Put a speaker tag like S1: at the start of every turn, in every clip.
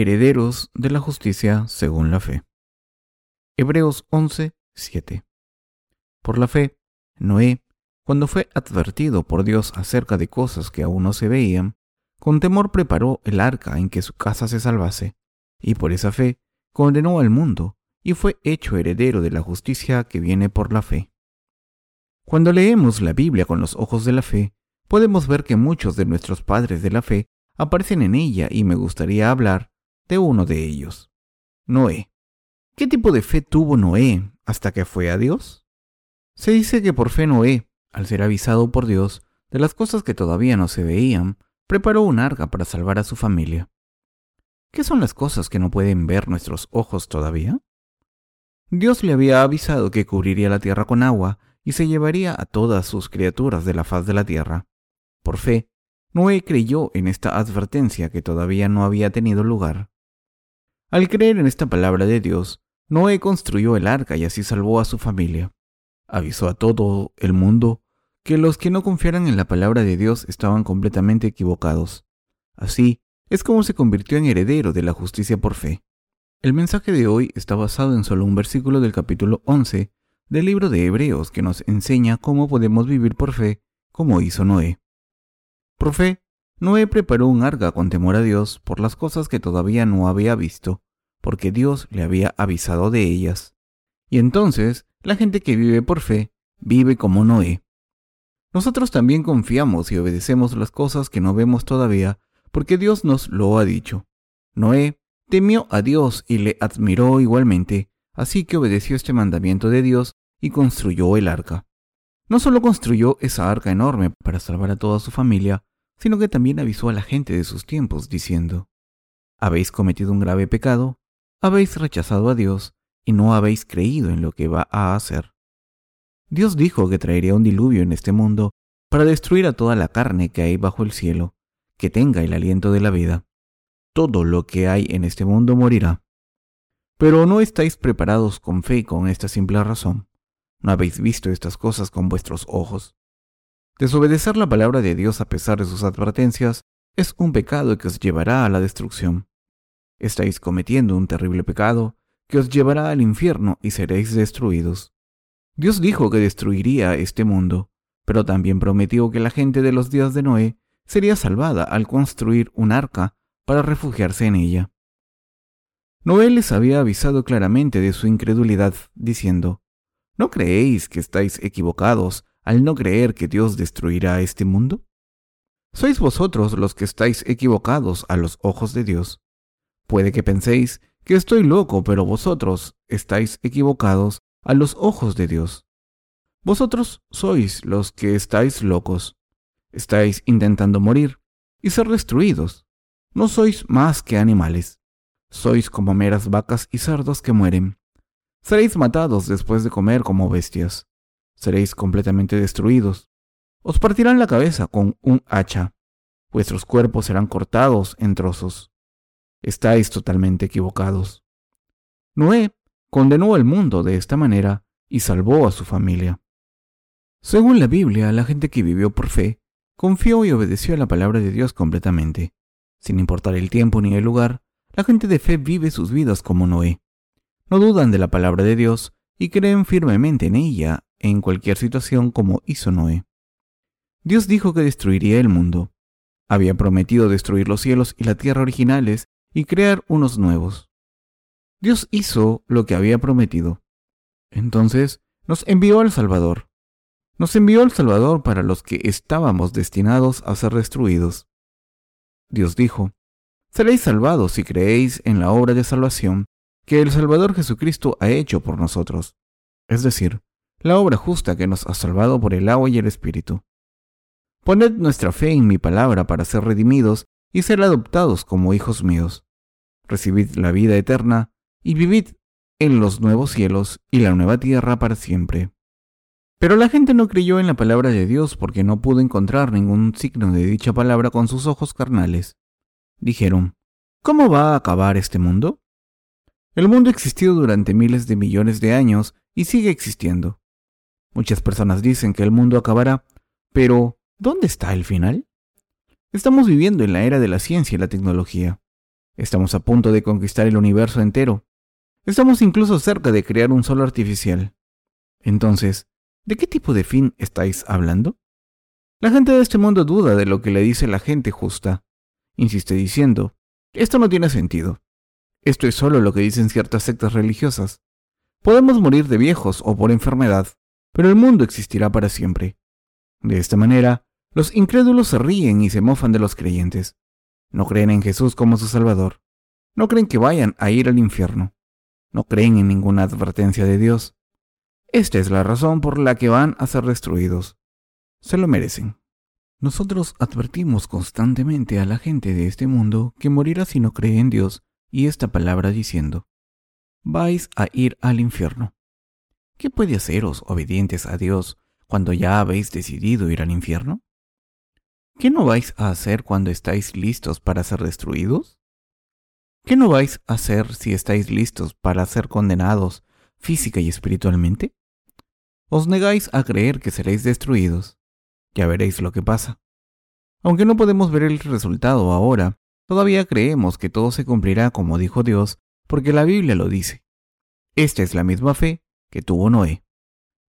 S1: Herederos de la justicia según la fe. Hebreos 11, 7. Por la fe, Noé, cuando fue advertido por Dios acerca de cosas que aún no se veían, con temor preparó el arca en que su casa se salvase, y por esa fe condenó al mundo y fue hecho heredero de la justicia que viene por la fe. Cuando leemos la Biblia con los ojos de la fe, podemos ver que muchos de nuestros padres de la fe aparecen en ella y me gustaría hablar de uno de ellos, Noé. ¿Qué tipo de fe tuvo Noé hasta que fue a Dios? Se dice que por fe Noé, al ser avisado por Dios de las cosas que todavía no se veían, preparó un arca para salvar a su familia. ¿Qué son las cosas que no pueden ver nuestros ojos todavía? Dios le había avisado que cubriría la tierra con agua y se llevaría a todas sus criaturas de la faz de la tierra. Por fe, Noé creyó en esta advertencia que todavía no había tenido lugar. Al creer en esta palabra de Dios, Noé construyó el arca y así salvó a su familia. Avisó a todo el mundo que los que no confiaran en la palabra de Dios estaban completamente equivocados. Así es como se convirtió en heredero de la justicia por fe. El mensaje de hoy está basado en solo un versículo del capítulo 11 del libro de Hebreos que nos enseña cómo podemos vivir por fe, como hizo Noé. Por fe, Noé preparó un arca con temor a Dios por las cosas que todavía no había visto, porque Dios le había avisado de ellas. Y entonces, la gente que vive por fe, vive como Noé. Nosotros también confiamos y obedecemos las cosas que no vemos todavía, porque Dios nos lo ha dicho. Noé temió a Dios y le admiró igualmente, así que obedeció este mandamiento de Dios y construyó el arca. No solo construyó esa arca enorme para salvar a toda su familia, sino que también avisó a la gente de sus tiempos, diciendo, Habéis cometido un grave pecado, habéis rechazado a Dios y no habéis creído en lo que va a hacer. Dios dijo que traería un diluvio en este mundo para destruir a toda la carne que hay bajo el cielo, que tenga el aliento de la vida. Todo lo que hay en este mundo morirá. Pero no estáis preparados con fe con esta simple razón. No habéis visto estas cosas con vuestros ojos. Desobedecer la palabra de Dios a pesar de sus advertencias es un pecado que os llevará a la destrucción. Estáis cometiendo un terrible pecado que os llevará al infierno y seréis destruidos. Dios dijo que destruiría este mundo, pero también prometió que la gente de los días de Noé sería salvada al construir un arca para refugiarse en ella. Noé les había avisado claramente de su incredulidad, diciendo, ¿No creéis que estáis equivocados al no creer que Dios destruirá este mundo? Sois vosotros los que estáis equivocados a los ojos de Dios. Puede que penséis que estoy loco, pero vosotros estáis equivocados a los ojos de Dios. Vosotros sois los que estáis locos. Estáis intentando morir y ser destruidos. No sois más que animales. Sois como meras vacas y cerdos que mueren. Seréis matados después de comer como bestias. Seréis completamente destruidos. Os partirán la cabeza con un hacha. Vuestros cuerpos serán cortados en trozos. Estáis totalmente equivocados. Noé condenó al mundo de esta manera y salvó a su familia. Según la Biblia, la gente que vivió por fe confió y obedeció a la palabra de Dios completamente. Sin importar el tiempo ni el lugar, la gente de fe vive sus vidas como Noé. No dudan de la palabra de Dios y creen firmemente en ella en cualquier situación como hizo Noé. Dios dijo que destruiría el mundo. Había prometido destruir los cielos y la tierra originales y crear unos nuevos. Dios hizo lo que había prometido. Entonces nos envió al Salvador. Nos envió al Salvador para los que estábamos destinados a ser destruidos. Dios dijo, Seréis salvados si creéis en la obra de salvación que el Salvador Jesucristo ha hecho por nosotros, es decir, la obra justa que nos ha salvado por el agua y el Espíritu. Poned nuestra fe en mi palabra para ser redimidos y ser adoptados como hijos míos. Recibid la vida eterna y vivid en los nuevos cielos y la nueva tierra para siempre. Pero la gente no creyó en la palabra de Dios porque no pudo encontrar ningún signo de dicha palabra con sus ojos carnales. Dijeron, ¿cómo va a acabar este mundo? El mundo existió durante miles de millones de años y sigue existiendo. Muchas personas dicen que el mundo acabará, pero ¿dónde está el final? Estamos viviendo en la era de la ciencia y la tecnología. Estamos a punto de conquistar el universo entero. Estamos incluso cerca de crear un sol artificial. Entonces, ¿de qué tipo de fin estáis hablando? La gente de este mundo duda de lo que le dice la gente justa. Insiste diciendo, esto no tiene sentido. Esto es solo lo que dicen ciertas sectas religiosas. Podemos morir de viejos o por enfermedad, pero el mundo existirá para siempre. De esta manera, los incrédulos se ríen y se mofan de los creyentes. No creen en Jesús como su Salvador. No creen que vayan a ir al infierno. No creen en ninguna advertencia de Dios. Esta es la razón por la que van a ser destruidos. Se lo merecen. Nosotros advertimos constantemente a la gente de este mundo que morirá si no cree en Dios y esta palabra diciendo, vais a ir al infierno. ¿Qué puede haceros obedientes a Dios cuando ya habéis decidido ir al infierno? ¿Qué no vais a hacer cuando estáis listos para ser destruidos? ¿Qué no vais a hacer si estáis listos para ser condenados física y espiritualmente? Os negáis a creer que seréis destruidos ya veréis lo que pasa. Aunque no podemos ver el resultado ahora, todavía creemos que todo se cumplirá como dijo Dios, porque la Biblia lo dice. Esta es la misma fe que tuvo Noé.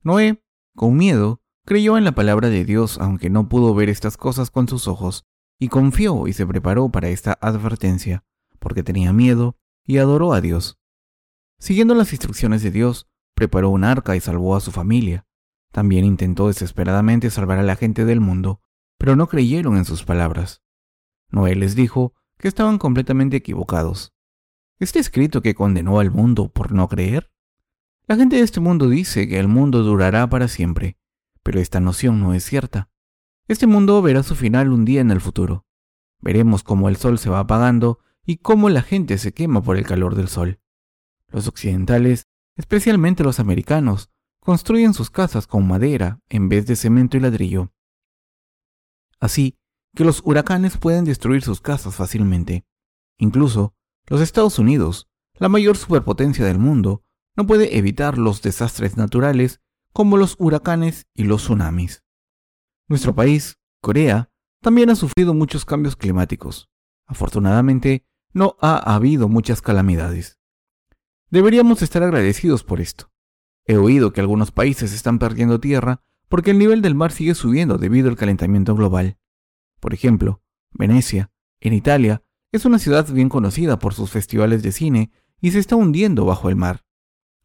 S1: Noé, con miedo, creyó en la palabra de Dios aunque no pudo ver estas cosas con sus ojos, y confió y se preparó para esta advertencia, porque tenía miedo y adoró a Dios. Siguiendo las instrucciones de Dios, preparó un arca y salvó a su familia. También intentó desesperadamente salvar a la gente del mundo, pero no creyeron en sus palabras. Noé les dijo que estaban completamente equivocados. ¿Está escrito que condenó al mundo por no creer? La gente de este mundo dice que el mundo durará para siempre, pero esta noción no es cierta. Este mundo verá su final un día en el futuro. Veremos cómo el sol se va apagando y cómo la gente se quema por el calor del sol. Los occidentales, especialmente los americanos, construyen sus casas con madera en vez de cemento y ladrillo. Así que los huracanes pueden destruir sus casas fácilmente. Incluso los Estados Unidos, la mayor superpotencia del mundo, no puede evitar los desastres naturales como los huracanes y los tsunamis. Nuestro país, Corea, también ha sufrido muchos cambios climáticos. Afortunadamente, no ha habido muchas calamidades. Deberíamos estar agradecidos por esto. He oído que algunos países están perdiendo tierra porque el nivel del mar sigue subiendo debido al calentamiento global. Por ejemplo, Venecia, en Italia, es una ciudad bien conocida por sus festivales de cine y se está hundiendo bajo el mar.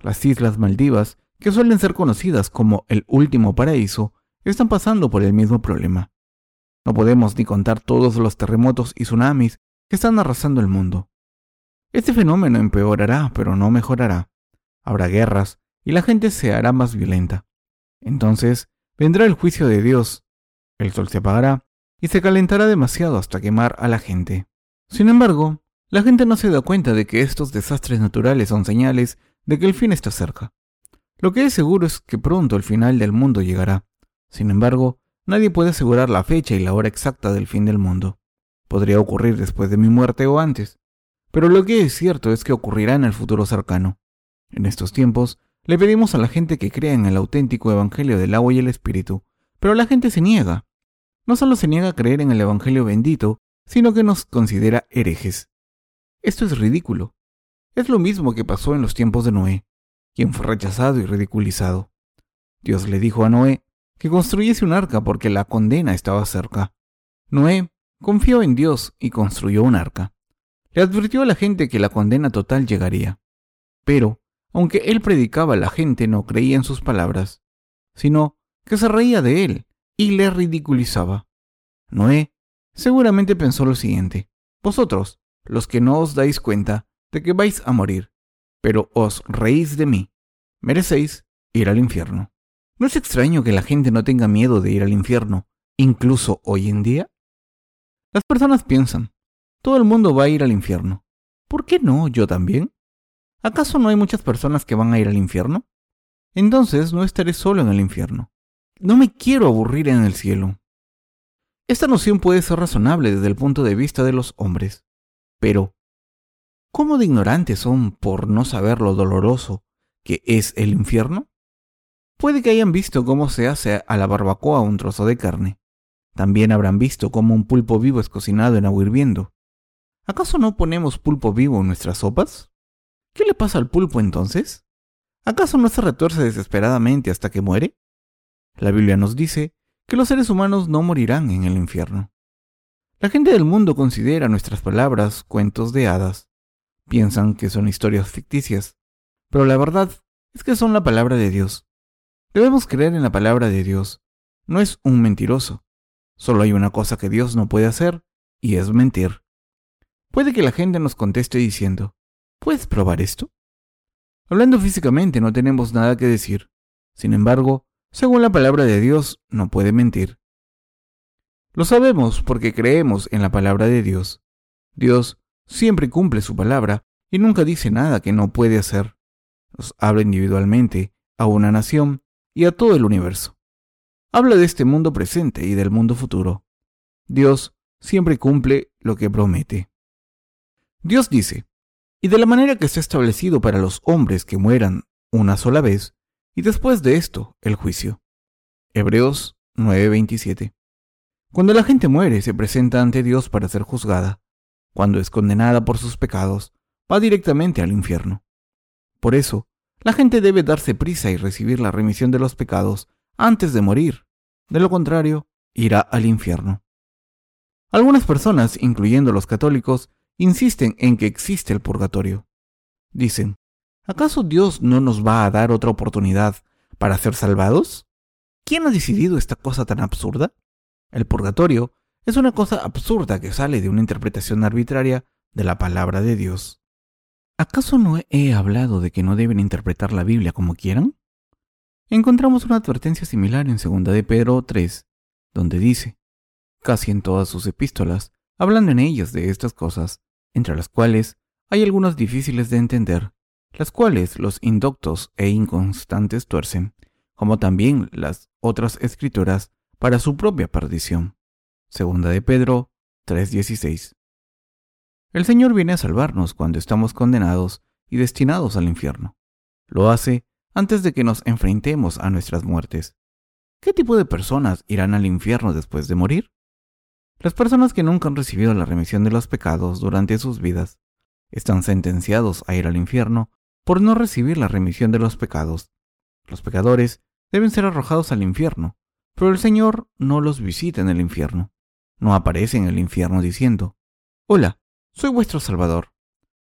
S1: Las Islas Maldivas, que suelen ser conocidas como el último paraíso, están pasando por el mismo problema. No podemos ni contar todos los terremotos y tsunamis que están arrasando el mundo. Este fenómeno empeorará, pero no mejorará. Habrá guerras, y la gente se hará más violenta. Entonces vendrá el juicio de Dios, el sol se apagará y se calentará demasiado hasta quemar a la gente. Sin embargo, la gente no se da cuenta de que estos desastres naturales son señales de que el fin está cerca. Lo que es seguro es que pronto el final del mundo llegará. Sin embargo, nadie puede asegurar la fecha y la hora exacta del fin del mundo. Podría ocurrir después de mi muerte o antes. Pero lo que es cierto es que ocurrirá en el futuro cercano. En estos tiempos, le pedimos a la gente que crea en el auténtico Evangelio del agua y el Espíritu, pero la gente se niega. No solo se niega a creer en el Evangelio bendito, sino que nos considera herejes. Esto es ridículo. Es lo mismo que pasó en los tiempos de Noé, quien fue rechazado y ridiculizado. Dios le dijo a Noé que construyese un arca porque la condena estaba cerca. Noé confió en Dios y construyó un arca. Le advirtió a la gente que la condena total llegaría. Pero aunque él predicaba, la gente no creía en sus palabras, sino que se reía de él y le ridiculizaba. Noé seguramente pensó lo siguiente, vosotros, los que no os dais cuenta de que vais a morir, pero os reís de mí, merecéis ir al infierno. ¿No es extraño que la gente no tenga miedo de ir al infierno, incluso hoy en día? Las personas piensan, todo el mundo va a ir al infierno. ¿Por qué no yo también? ¿Acaso no hay muchas personas que van a ir al infierno? Entonces no estaré solo en el infierno. No me quiero aburrir en el cielo. Esta noción puede ser razonable desde el punto de vista de los hombres, pero ¿cómo de ignorantes son por no saber lo doloroso que es el infierno? Puede que hayan visto cómo se hace a la barbacoa un trozo de carne. También habrán visto cómo un pulpo vivo es cocinado en agua hirviendo. ¿Acaso no ponemos pulpo vivo en nuestras sopas? ¿Qué le pasa al pulpo entonces? ¿Acaso no se retuerce desesperadamente hasta que muere? La Biblia nos dice que los seres humanos no morirán en el infierno. La gente del mundo considera nuestras palabras cuentos de hadas. Piensan que son historias ficticias, pero la verdad es que son la palabra de Dios. Debemos creer en la palabra de Dios. No es un mentiroso. Solo hay una cosa que Dios no puede hacer, y es mentir. Puede que la gente nos conteste diciendo, ¿puedes probar esto? Hablando físicamente no tenemos nada que decir. Sin embargo, según la palabra de Dios, no puede mentir. Lo sabemos porque creemos en la palabra de Dios. Dios siempre cumple su palabra y nunca dice nada que no puede hacer. Nos habla individualmente a una nación y a todo el universo. Habla de este mundo presente y del mundo futuro. Dios siempre cumple lo que promete. Dios dice, y de la manera que se ha establecido para los hombres que mueran una sola vez, y después de esto el juicio. Hebreos 9:27. Cuando la gente muere se presenta ante Dios para ser juzgada. Cuando es condenada por sus pecados, va directamente al infierno. Por eso, la gente debe darse prisa y recibir la remisión de los pecados antes de morir. De lo contrario, irá al infierno. Algunas personas, incluyendo los católicos, insisten en que existe el purgatorio. Dicen, ¿acaso Dios no nos va a dar otra oportunidad para ser salvados? ¿Quién ha decidido esta cosa tan absurda? El purgatorio es una cosa absurda que sale de una interpretación arbitraria de la palabra de Dios. ¿Acaso no he hablado de que no deben interpretar la Biblia como quieran? Encontramos una advertencia similar en 2 de Pedro 3, donde dice, casi en todas sus epístolas, hablando en ellas de estas cosas, entre las cuales hay algunas difíciles de entender, las cuales los indoctos e inconstantes tuercen, como también las otras escrituras, para su propia perdición. Segunda de Pedro 3:16. El Señor viene a salvarnos cuando estamos condenados y destinados al infierno. Lo hace antes de que nos enfrentemos a nuestras muertes. ¿Qué tipo de personas irán al infierno después de morir? Las personas que nunca han recibido la remisión de los pecados durante sus vidas están sentenciados a ir al infierno por no recibir la remisión de los pecados. Los pecadores deben ser arrojados al infierno, pero el Señor no los visita en el infierno. No aparece en el infierno diciendo, Hola, soy vuestro Salvador.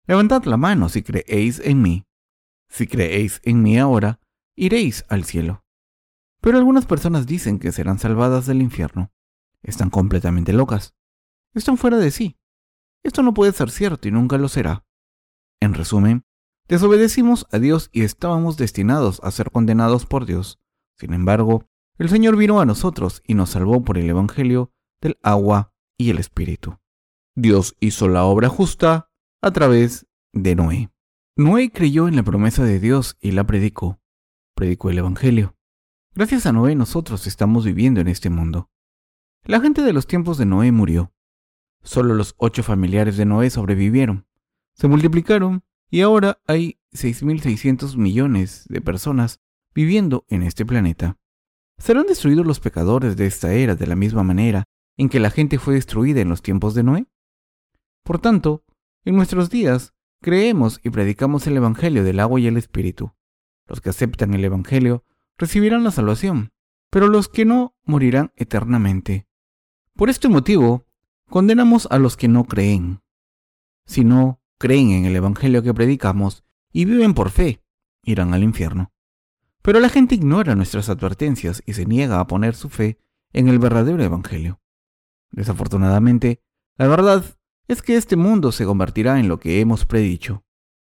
S1: Levantad la mano si creéis en mí. Si creéis en mí ahora, iréis al cielo. Pero algunas personas dicen que serán salvadas del infierno. Están completamente locas. Están fuera de sí. Esto no puede ser cierto y nunca lo será. En resumen, desobedecimos a Dios y estábamos destinados a ser condenados por Dios. Sin embargo, el Señor vino a nosotros y nos salvó por el Evangelio del agua y el Espíritu. Dios hizo la obra justa a través de Noé. Noé creyó en la promesa de Dios y la predicó. Predicó el Evangelio. Gracias a Noé nosotros estamos viviendo en este mundo. La gente de los tiempos de Noé murió. Solo los ocho familiares de Noé sobrevivieron. Se multiplicaron y ahora hay 6.600 millones de personas viviendo en este planeta. ¿Serán destruidos los pecadores de esta era de la misma manera en que la gente fue destruida en los tiempos de Noé? Por tanto, en nuestros días creemos y predicamos el Evangelio del agua y el Espíritu. Los que aceptan el Evangelio recibirán la salvación, pero los que no morirán eternamente. Por este motivo, condenamos a los que no creen. Si no creen en el Evangelio que predicamos y viven por fe, irán al infierno. Pero la gente ignora nuestras advertencias y se niega a poner su fe en el verdadero Evangelio. Desafortunadamente, la verdad es que este mundo se convertirá en lo que hemos predicho.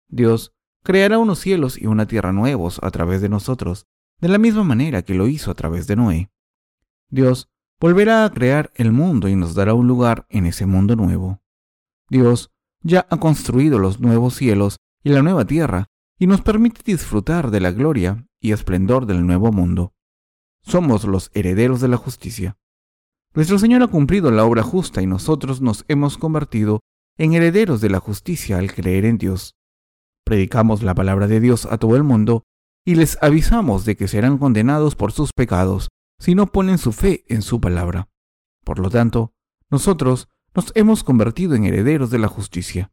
S1: Dios creará unos cielos y una tierra nuevos a través de nosotros, de la misma manera que lo hizo a través de Noé. Dios volverá a crear el mundo y nos dará un lugar en ese mundo nuevo. Dios ya ha construido los nuevos cielos y la nueva tierra y nos permite disfrutar de la gloria y esplendor del nuevo mundo. Somos los herederos de la justicia. Nuestro Señor ha cumplido la obra justa y nosotros nos hemos convertido en herederos de la justicia al creer en Dios. Predicamos la palabra de Dios a todo el mundo y les avisamos de que serán condenados por sus pecados si no ponen su fe en su palabra. Por lo tanto, nosotros nos hemos convertido en herederos de la justicia.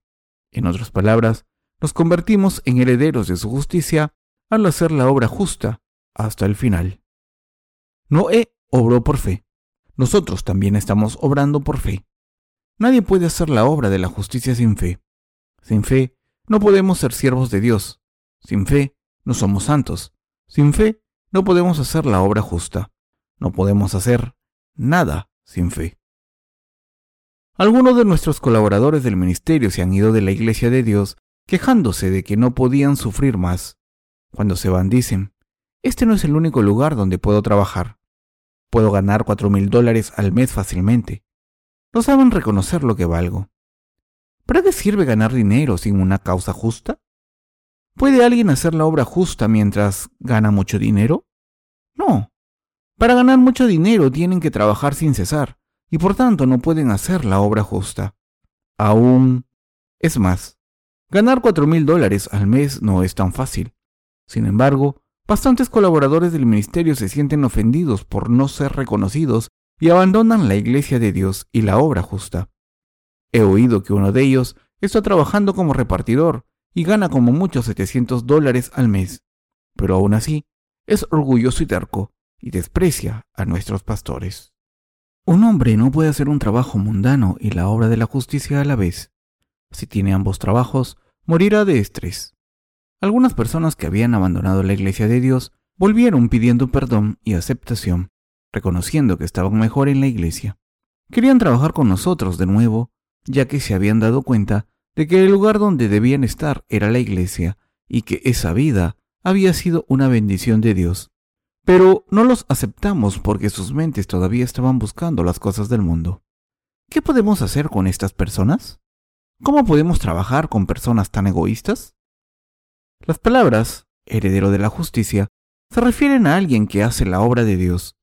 S1: En otras palabras, nos convertimos en herederos de su justicia al hacer la obra justa hasta el final. Noé obró por fe. Nosotros también estamos obrando por fe. Nadie puede hacer la obra de la justicia sin fe. Sin fe, no podemos ser siervos de Dios. Sin fe, no somos santos. Sin fe, no podemos hacer la obra justa. No podemos hacer nada sin fe. Algunos de nuestros colaboradores del ministerio se han ido de la iglesia de Dios quejándose de que no podían sufrir más. Cuando se van dicen, este no es el único lugar donde puedo trabajar. Puedo ganar cuatro mil dólares al mes fácilmente. No saben reconocer lo que valgo. ¿Para qué sirve ganar dinero sin una causa justa? ¿Puede alguien hacer la obra justa mientras gana mucho dinero? No. Para ganar mucho dinero tienen que trabajar sin cesar y por tanto no pueden hacer la obra justa. Aún es más, ganar cuatro mil dólares al mes no es tan fácil. Sin embargo, bastantes colaboradores del ministerio se sienten ofendidos por no ser reconocidos y abandonan la iglesia de Dios y la obra justa. He oído que uno de ellos está trabajando como repartidor y gana como mucho 700 dólares al mes, pero aún así es orgulloso y terco y desprecia a nuestros pastores. Un hombre no puede hacer un trabajo mundano y la obra de la justicia a la vez. Si tiene ambos trabajos, morirá de estrés. Algunas personas que habían abandonado la iglesia de Dios volvieron pidiendo perdón y aceptación, reconociendo que estaban mejor en la iglesia. Querían trabajar con nosotros de nuevo, ya que se habían dado cuenta de que el lugar donde debían estar era la iglesia y que esa vida había sido una bendición de Dios. Pero no los aceptamos porque sus mentes todavía estaban buscando las cosas del mundo. ¿Qué podemos hacer con estas personas? ¿Cómo podemos trabajar con personas tan egoístas? Las palabras, heredero de la justicia, se refieren a alguien que hace la obra de Dios.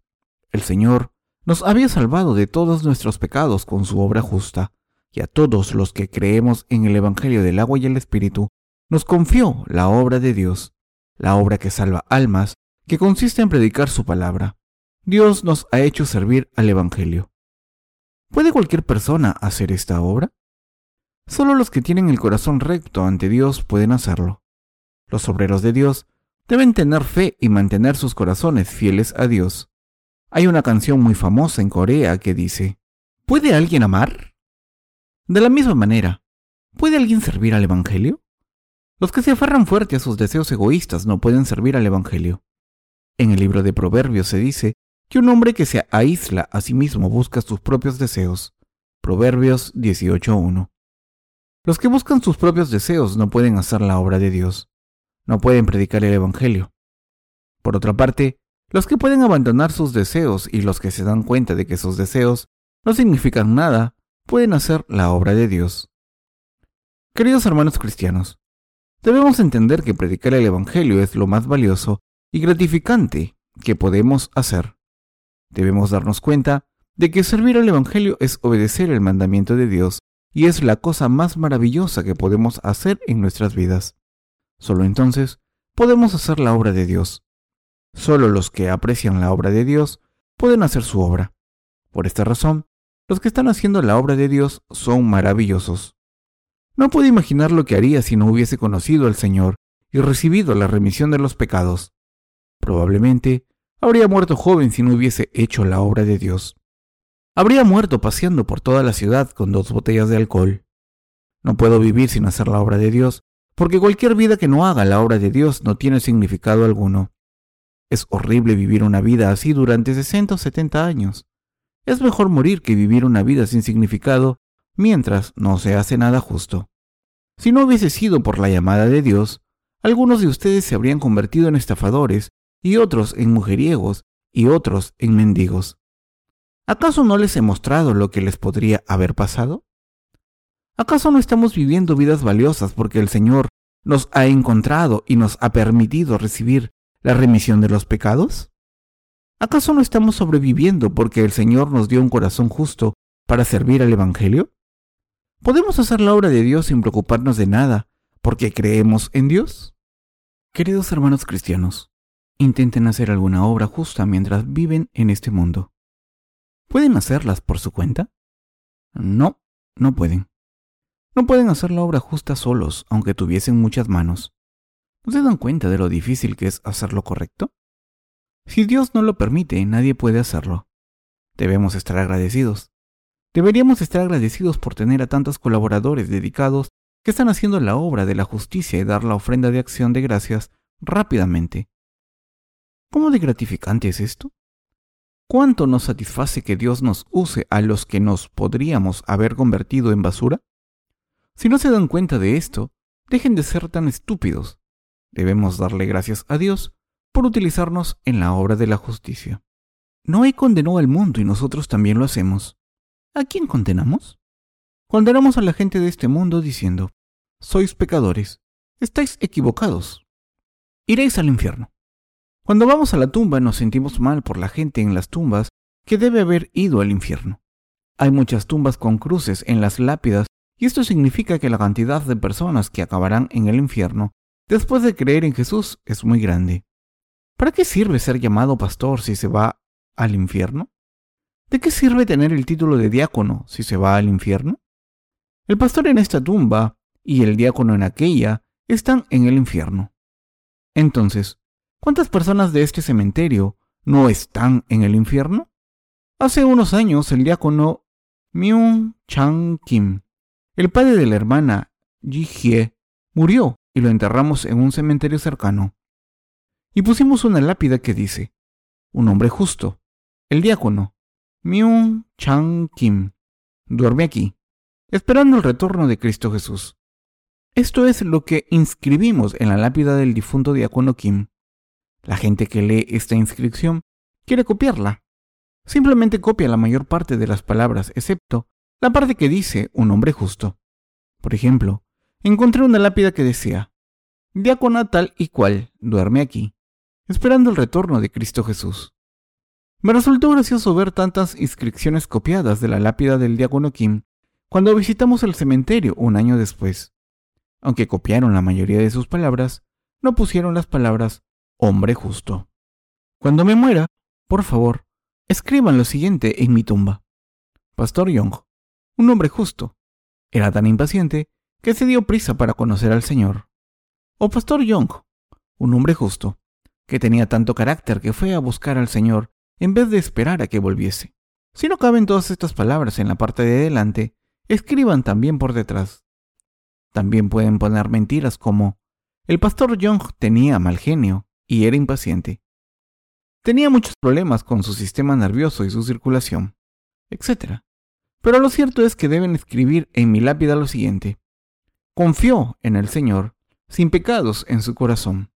S1: El Señor nos había salvado de todos nuestros pecados con su obra justa, y a todos los que creemos en el Evangelio del agua y el Espíritu, nos confió la obra de Dios, la obra que salva almas que consiste en predicar su palabra. Dios nos ha hecho servir al Evangelio. ¿Puede cualquier persona hacer esta obra? Solo los que tienen el corazón recto ante Dios pueden hacerlo. Los obreros de Dios deben tener fe y mantener sus corazones fieles a Dios. Hay una canción muy famosa en Corea que dice, ¿Puede alguien amar? De la misma manera, ¿puede alguien servir al Evangelio? Los que se aferran fuerte a sus deseos egoístas no pueden servir al Evangelio. En el libro de Proverbios se dice que un hombre que se aísla a sí mismo busca sus propios deseos. Proverbios 18.1. Los que buscan sus propios deseos no pueden hacer la obra de Dios. No pueden predicar el Evangelio. Por otra parte, los que pueden abandonar sus deseos y los que se dan cuenta de que sus deseos no significan nada, pueden hacer la obra de Dios. Queridos hermanos cristianos, debemos entender que predicar el Evangelio es lo más valioso y gratificante que podemos hacer. Debemos darnos cuenta de que servir al Evangelio es obedecer el mandamiento de Dios y es la cosa más maravillosa que podemos hacer en nuestras vidas. Solo entonces podemos hacer la obra de Dios. Solo los que aprecian la obra de Dios pueden hacer su obra. Por esta razón, los que están haciendo la obra de Dios son maravillosos. No puedo imaginar lo que haría si no hubiese conocido al Señor y recibido la remisión de los pecados. Probablemente habría muerto joven si no hubiese hecho la obra de Dios. Habría muerto paseando por toda la ciudad con dos botellas de alcohol. No puedo vivir sin hacer la obra de Dios, porque cualquier vida que no haga la obra de Dios no tiene significado alguno. Es horrible vivir una vida así durante 60 o 70 años. Es mejor morir que vivir una vida sin significado mientras no se hace nada justo. Si no hubiese sido por la llamada de Dios, algunos de ustedes se habrían convertido en estafadores y otros en mujeriegos y otros en mendigos. ¿Acaso no les he mostrado lo que les podría haber pasado? ¿Acaso no estamos viviendo vidas valiosas porque el Señor nos ha encontrado y nos ha permitido recibir la remisión de los pecados? ¿Acaso no estamos sobreviviendo porque el Señor nos dio un corazón justo para servir al Evangelio? ¿Podemos hacer la obra de Dios sin preocuparnos de nada porque creemos en Dios? Queridos hermanos cristianos, intenten hacer alguna obra justa mientras viven en este mundo. ¿Pueden hacerlas por su cuenta? No, no pueden. No pueden hacer la obra justa solos, aunque tuviesen muchas manos. ¿No se dan cuenta de lo difícil que es hacer lo correcto? Si Dios no lo permite, nadie puede hacerlo. Debemos estar agradecidos. Deberíamos estar agradecidos por tener a tantos colaboradores dedicados que están haciendo la obra de la justicia y dar la ofrenda de acción de gracias rápidamente. ¿Cómo de gratificante es esto? ¿Cuánto nos satisface que Dios nos use a los que nos podríamos haber convertido en basura? Si no se dan cuenta de esto, dejen de ser tan estúpidos. Debemos darle gracias a Dios por utilizarnos en la obra de la justicia. Noé condenó al mundo y nosotros también lo hacemos. ¿A quién condenamos? Condenamos a la gente de este mundo diciendo, sois pecadores, estáis equivocados, iréis al infierno. Cuando vamos a la tumba nos sentimos mal por la gente en las tumbas que debe haber ido al infierno. Hay muchas tumbas con cruces en las lápidas y esto significa que la cantidad de personas que acabarán en el infierno después de creer en Jesús es muy grande. ¿Para qué sirve ser llamado pastor si se va al infierno? ¿De qué sirve tener el título de diácono si se va al infierno? El pastor en esta tumba y el diácono en aquella están en el infierno. Entonces, ¿cuántas personas de este cementerio no están en el infierno? Hace unos años el diácono Myung Chang Kim, el padre de la hermana Ji Hye, murió y lo enterramos en un cementerio cercano y pusimos una lápida que dice, un hombre justo, el diácono, Myung Chang Kim, duerme aquí, esperando el retorno de Cristo Jesús. Esto es lo que inscribimos en la lápida del difunto diácono Kim. La gente que lee esta inscripción quiere copiarla. Simplemente copia la mayor parte de las palabras, excepto la parte que dice un hombre justo. Por ejemplo, encontré una lápida que decía, diácono tal y cual, duerme aquí esperando el retorno de Cristo Jesús. Me resultó gracioso ver tantas inscripciones copiadas de la lápida del diácono Kim cuando visitamos el cementerio un año después. Aunque copiaron la mayoría de sus palabras, no pusieron las palabras hombre justo. Cuando me muera, por favor, escriban lo siguiente en mi tumba. Pastor Young, un hombre justo, era tan impaciente que se dio prisa para conocer al Señor. O Pastor Young, un hombre justo, que tenía tanto carácter que fue a buscar al Señor en vez de esperar a que volviese. Si no caben todas estas palabras en la parte de delante, escriban también por detrás. También pueden poner mentiras como el pastor Young tenía mal genio y era impaciente. Tenía muchos problemas con su sistema nervioso y su circulación, etc. Pero lo cierto es que deben escribir en mi lápida lo siguiente. Confió en el Señor sin pecados en su corazón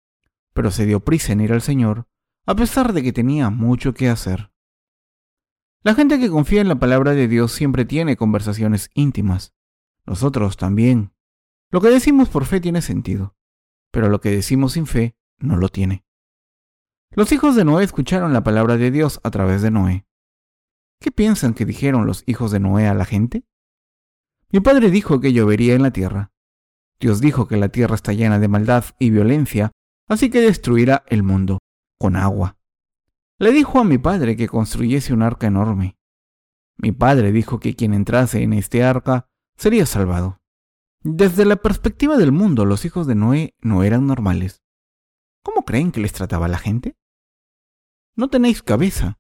S1: pero se dio prisa en ir al Señor, a pesar de que tenía mucho que hacer. La gente que confía en la palabra de Dios siempre tiene conversaciones íntimas. Nosotros también. Lo que decimos por fe tiene sentido, pero lo que decimos sin fe no lo tiene. Los hijos de Noé escucharon la palabra de Dios a través de Noé. ¿Qué piensan que dijeron los hijos de Noé a la gente? Mi padre dijo que llovería en la tierra. Dios dijo que la tierra está llena de maldad y violencia así que destruirá el mundo con agua. Le dijo a mi padre que construyese un arca enorme. Mi padre dijo que quien entrase en este arca sería salvado. Desde la perspectiva del mundo, los hijos de Noé no eran normales. ¿Cómo creen que les trataba la gente? No tenéis cabeza.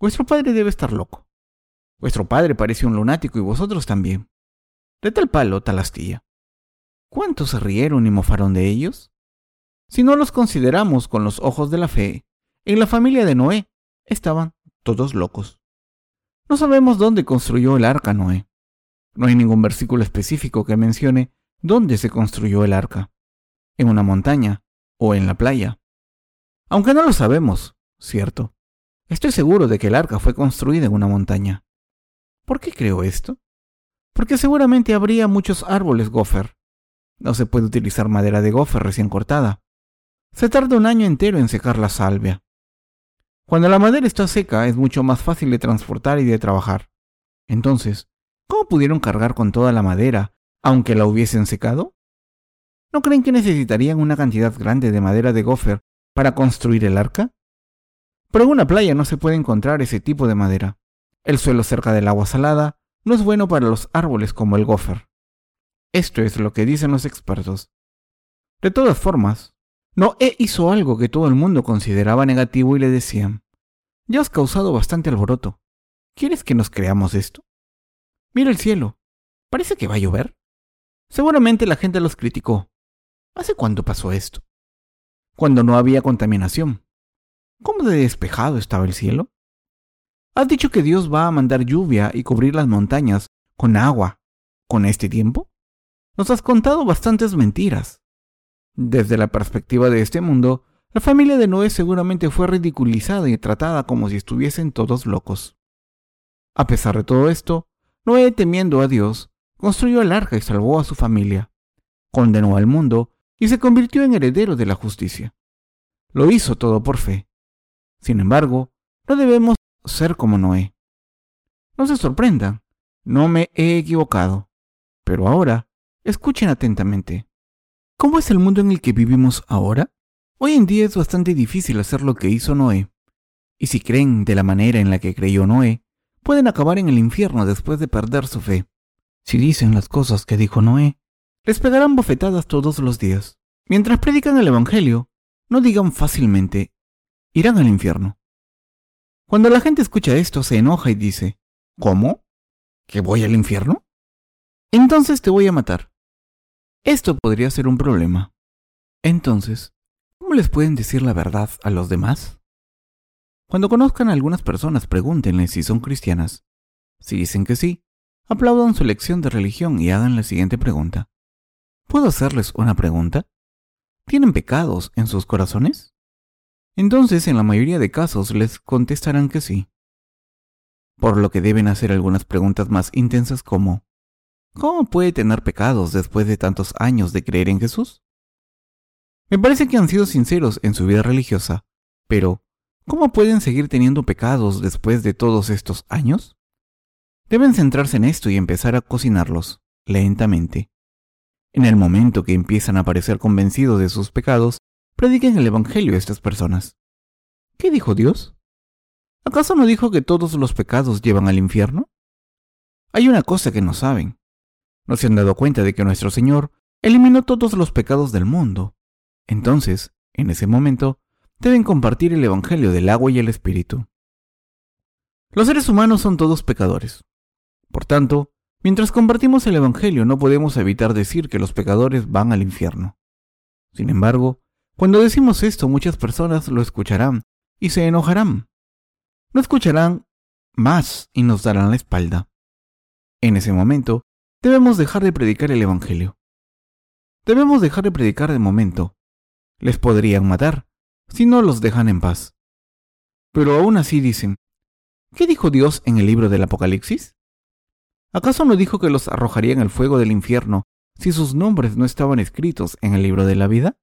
S1: Vuestro padre debe estar loco. Vuestro padre parece un lunático y vosotros también. De tal palo, tal astilla. ¿Cuántos se rieron y mofaron de ellos? Si no los consideramos con los ojos de la fe, en la familia de Noé estaban todos locos. No sabemos dónde construyó el arca Noé. No hay ningún versículo específico que mencione dónde se construyó el arca. En una montaña o en la playa. Aunque no lo sabemos, ¿cierto? Estoy seguro de que el arca fue construida en una montaña. ¿Por qué creo esto? Porque seguramente habría muchos árboles gofer. No se puede utilizar madera de gofer recién cortada. Se tarda un año entero en secar la salvia. Cuando la madera está seca es mucho más fácil de transportar y de trabajar. Entonces, ¿cómo pudieron cargar con toda la madera, aunque la hubiesen secado? ¿No creen que necesitarían una cantidad grande de madera de gofer para construir el arca? Pero en una playa no se puede encontrar ese tipo de madera. El suelo cerca del agua salada no es bueno para los árboles como el gofer. Esto es lo que dicen los expertos. De todas formas, Noé hizo algo que todo el mundo consideraba negativo y le decían, ya has causado bastante alboroto. ¿Quieres que nos creamos esto? Mira el cielo. Parece que va a llover. Seguramente la gente los criticó. ¿Hace cuánto pasó esto? Cuando no había contaminación. ¿Cómo de despejado estaba el cielo? Has dicho que Dios va a mandar lluvia y cubrir las montañas con agua con este tiempo. Nos has contado bastantes mentiras. Desde la perspectiva de este mundo, la familia de Noé seguramente fue ridiculizada y tratada como si estuviesen todos locos. A pesar de todo esto, Noé, temiendo a Dios, construyó el arca y salvó a su familia, condenó al mundo y se convirtió en heredero de la justicia. Lo hizo todo por fe. Sin embargo, no debemos ser como Noé. No se sorprendan, no me he equivocado. Pero ahora, escuchen atentamente. ¿Cómo es el mundo en el que vivimos ahora? Hoy en día es bastante difícil hacer lo que hizo Noé. Y si creen de la manera en la que creyó Noé, pueden acabar en el infierno después de perder su fe. Si dicen las cosas que dijo Noé, les pegarán bofetadas todos los días. Mientras predican el Evangelio, no digan fácilmente, irán al infierno. Cuando la gente escucha esto, se enoja y dice, ¿Cómo? ¿Que voy al infierno? Entonces te voy a matar. Esto podría ser un problema. Entonces, ¿cómo les pueden decir la verdad a los demás? Cuando conozcan a algunas personas, pregúntenles si son cristianas. Si dicen que sí, aplaudan su lección de religión y hagan la siguiente pregunta. ¿Puedo hacerles una pregunta? ¿Tienen pecados en sus corazones? Entonces, en la mayoría de casos, les contestarán que sí. Por lo que deben hacer algunas preguntas más intensas como ¿Cómo puede tener pecados después de tantos años de creer en Jesús? Me parece que han sido sinceros en su vida religiosa, pero ¿cómo pueden seguir teniendo pecados después de todos estos años? Deben centrarse en esto y empezar a cocinarlos, lentamente. En el momento que empiezan a parecer convencidos de sus pecados, prediquen el Evangelio a estas personas. ¿Qué dijo Dios? ¿Acaso no dijo que todos los pecados llevan al infierno? Hay una cosa que no saben. No se han dado cuenta de que nuestro Señor eliminó todos los pecados del mundo. Entonces, en ese momento, deben compartir el Evangelio del agua y el Espíritu. Los seres humanos son todos pecadores. Por tanto, mientras compartimos el Evangelio no podemos evitar decir que los pecadores van al infierno. Sin embargo, cuando decimos esto muchas personas lo escucharán y se enojarán. No escucharán más y nos darán la espalda. En ese momento, debemos dejar de predicar el Evangelio. Debemos dejar de predicar de momento. Les podrían matar si no los dejan en paz. Pero aún así dicen, ¿qué dijo Dios en el libro del Apocalipsis? ¿Acaso no dijo que los arrojaría en el fuego del infierno si sus nombres no estaban escritos en el libro de la vida?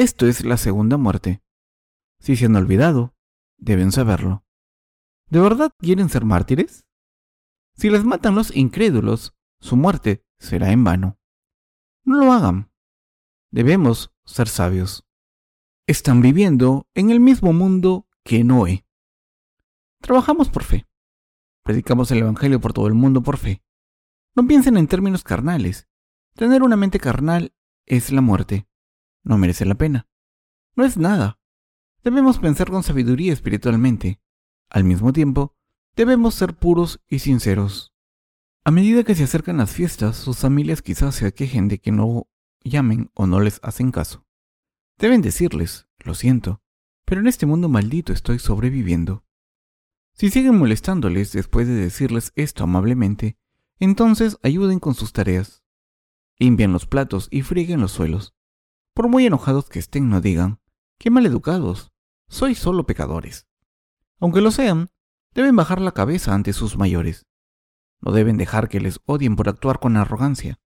S1: Esto es la segunda muerte. Si se han olvidado, deben saberlo. ¿De verdad quieren ser mártires? Si les matan los incrédulos, su muerte será en vano. No lo hagan. Debemos ser sabios. Están viviendo en el mismo mundo que Noé. Trabajamos por fe. Predicamos el Evangelio por todo el mundo por fe. No piensen en términos carnales. Tener una mente carnal es la muerte. No merece la pena. No es nada. Debemos pensar con sabiduría espiritualmente. Al mismo tiempo, debemos ser puros y sinceros. A medida que se acercan las fiestas, sus familias quizás se quejen de que no llamen o no les hacen caso. Deben decirles, lo siento, pero en este mundo maldito estoy sobreviviendo. Si siguen molestándoles después de decirles esto amablemente, entonces ayuden con sus tareas. Limpian los platos y frieguen los suelos. Por muy enojados que estén, no digan, qué maleducados, sois solo pecadores. Aunque lo sean, deben bajar la cabeza ante sus mayores. No deben dejar que les odien por actuar con arrogancia.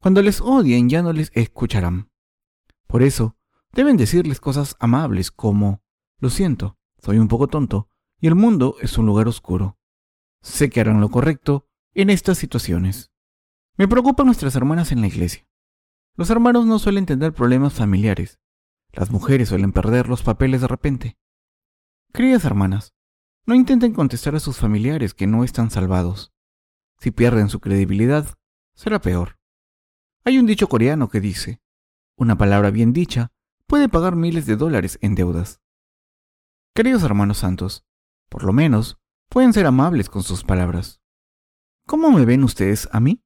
S1: Cuando les odien ya no les escucharán. Por eso, deben decirles cosas amables como, lo siento, soy un poco tonto, y el mundo es un lugar oscuro. Sé que harán lo correcto en estas situaciones. Me preocupan nuestras hermanas en la iglesia. Los hermanos no suelen tener problemas familiares. Las mujeres suelen perder los papeles de repente. Queridas hermanas, no intenten contestar a sus familiares que no están salvados. Si pierden su credibilidad, será peor. Hay un dicho coreano que dice, una palabra bien dicha puede pagar miles de dólares en deudas. Queridos hermanos santos, por lo menos pueden ser amables con sus palabras. ¿Cómo me ven ustedes a mí?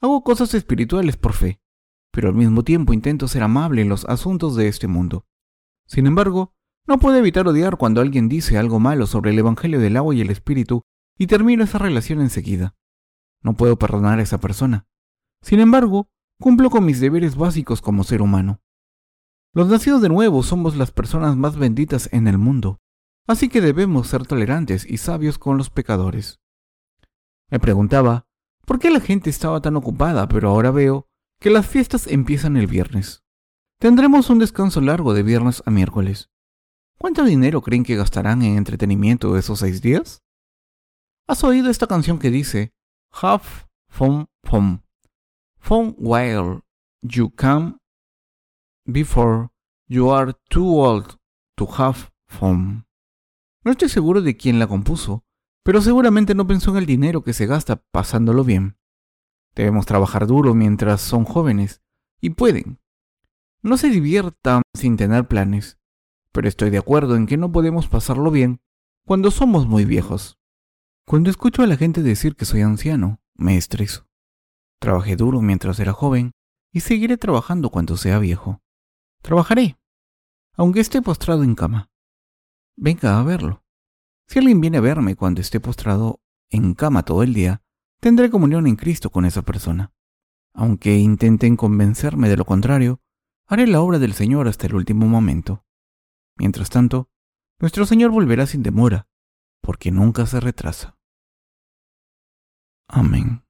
S1: Hago cosas espirituales por fe, pero al mismo tiempo intento ser amable en los asuntos de este mundo. Sin embargo, no puedo evitar odiar cuando alguien dice algo malo sobre el Evangelio del agua y el Espíritu y termino esa relación enseguida. No puedo perdonar a esa persona. Sin embargo, cumplo con mis deberes básicos como ser humano. Los nacidos de nuevo somos las personas más benditas en el mundo, así que debemos ser tolerantes y sabios con los pecadores. Me preguntaba, ¿por qué la gente estaba tan ocupada? Pero ahora veo que las fiestas empiezan el viernes. Tendremos un descanso largo de viernes a miércoles. ¿Cuánto dinero creen que gastarán en entretenimiento esos seis días? ¿Has oído esta canción que dice, Have fun fun, fun while you come before you are too old to have fun? No estoy seguro de quién la compuso, pero seguramente no pensó en el dinero que se gasta pasándolo bien. Debemos trabajar duro mientras son jóvenes y pueden. No se diviertan sin tener planes, pero estoy de acuerdo en que no podemos pasarlo bien cuando somos muy viejos. Cuando escucho a la gente decir que soy anciano, me estreso. Trabajé duro mientras era joven y seguiré trabajando cuando sea viejo. Trabajaré, aunque esté postrado en cama. Venga a verlo. Si alguien viene a verme cuando esté postrado en cama todo el día, tendré comunión en Cristo con esa persona. Aunque intenten convencerme de lo contrario, haré la obra del Señor hasta el último momento. Mientras tanto, nuestro Señor volverá sin demora, porque nunca se retrasa. Amén.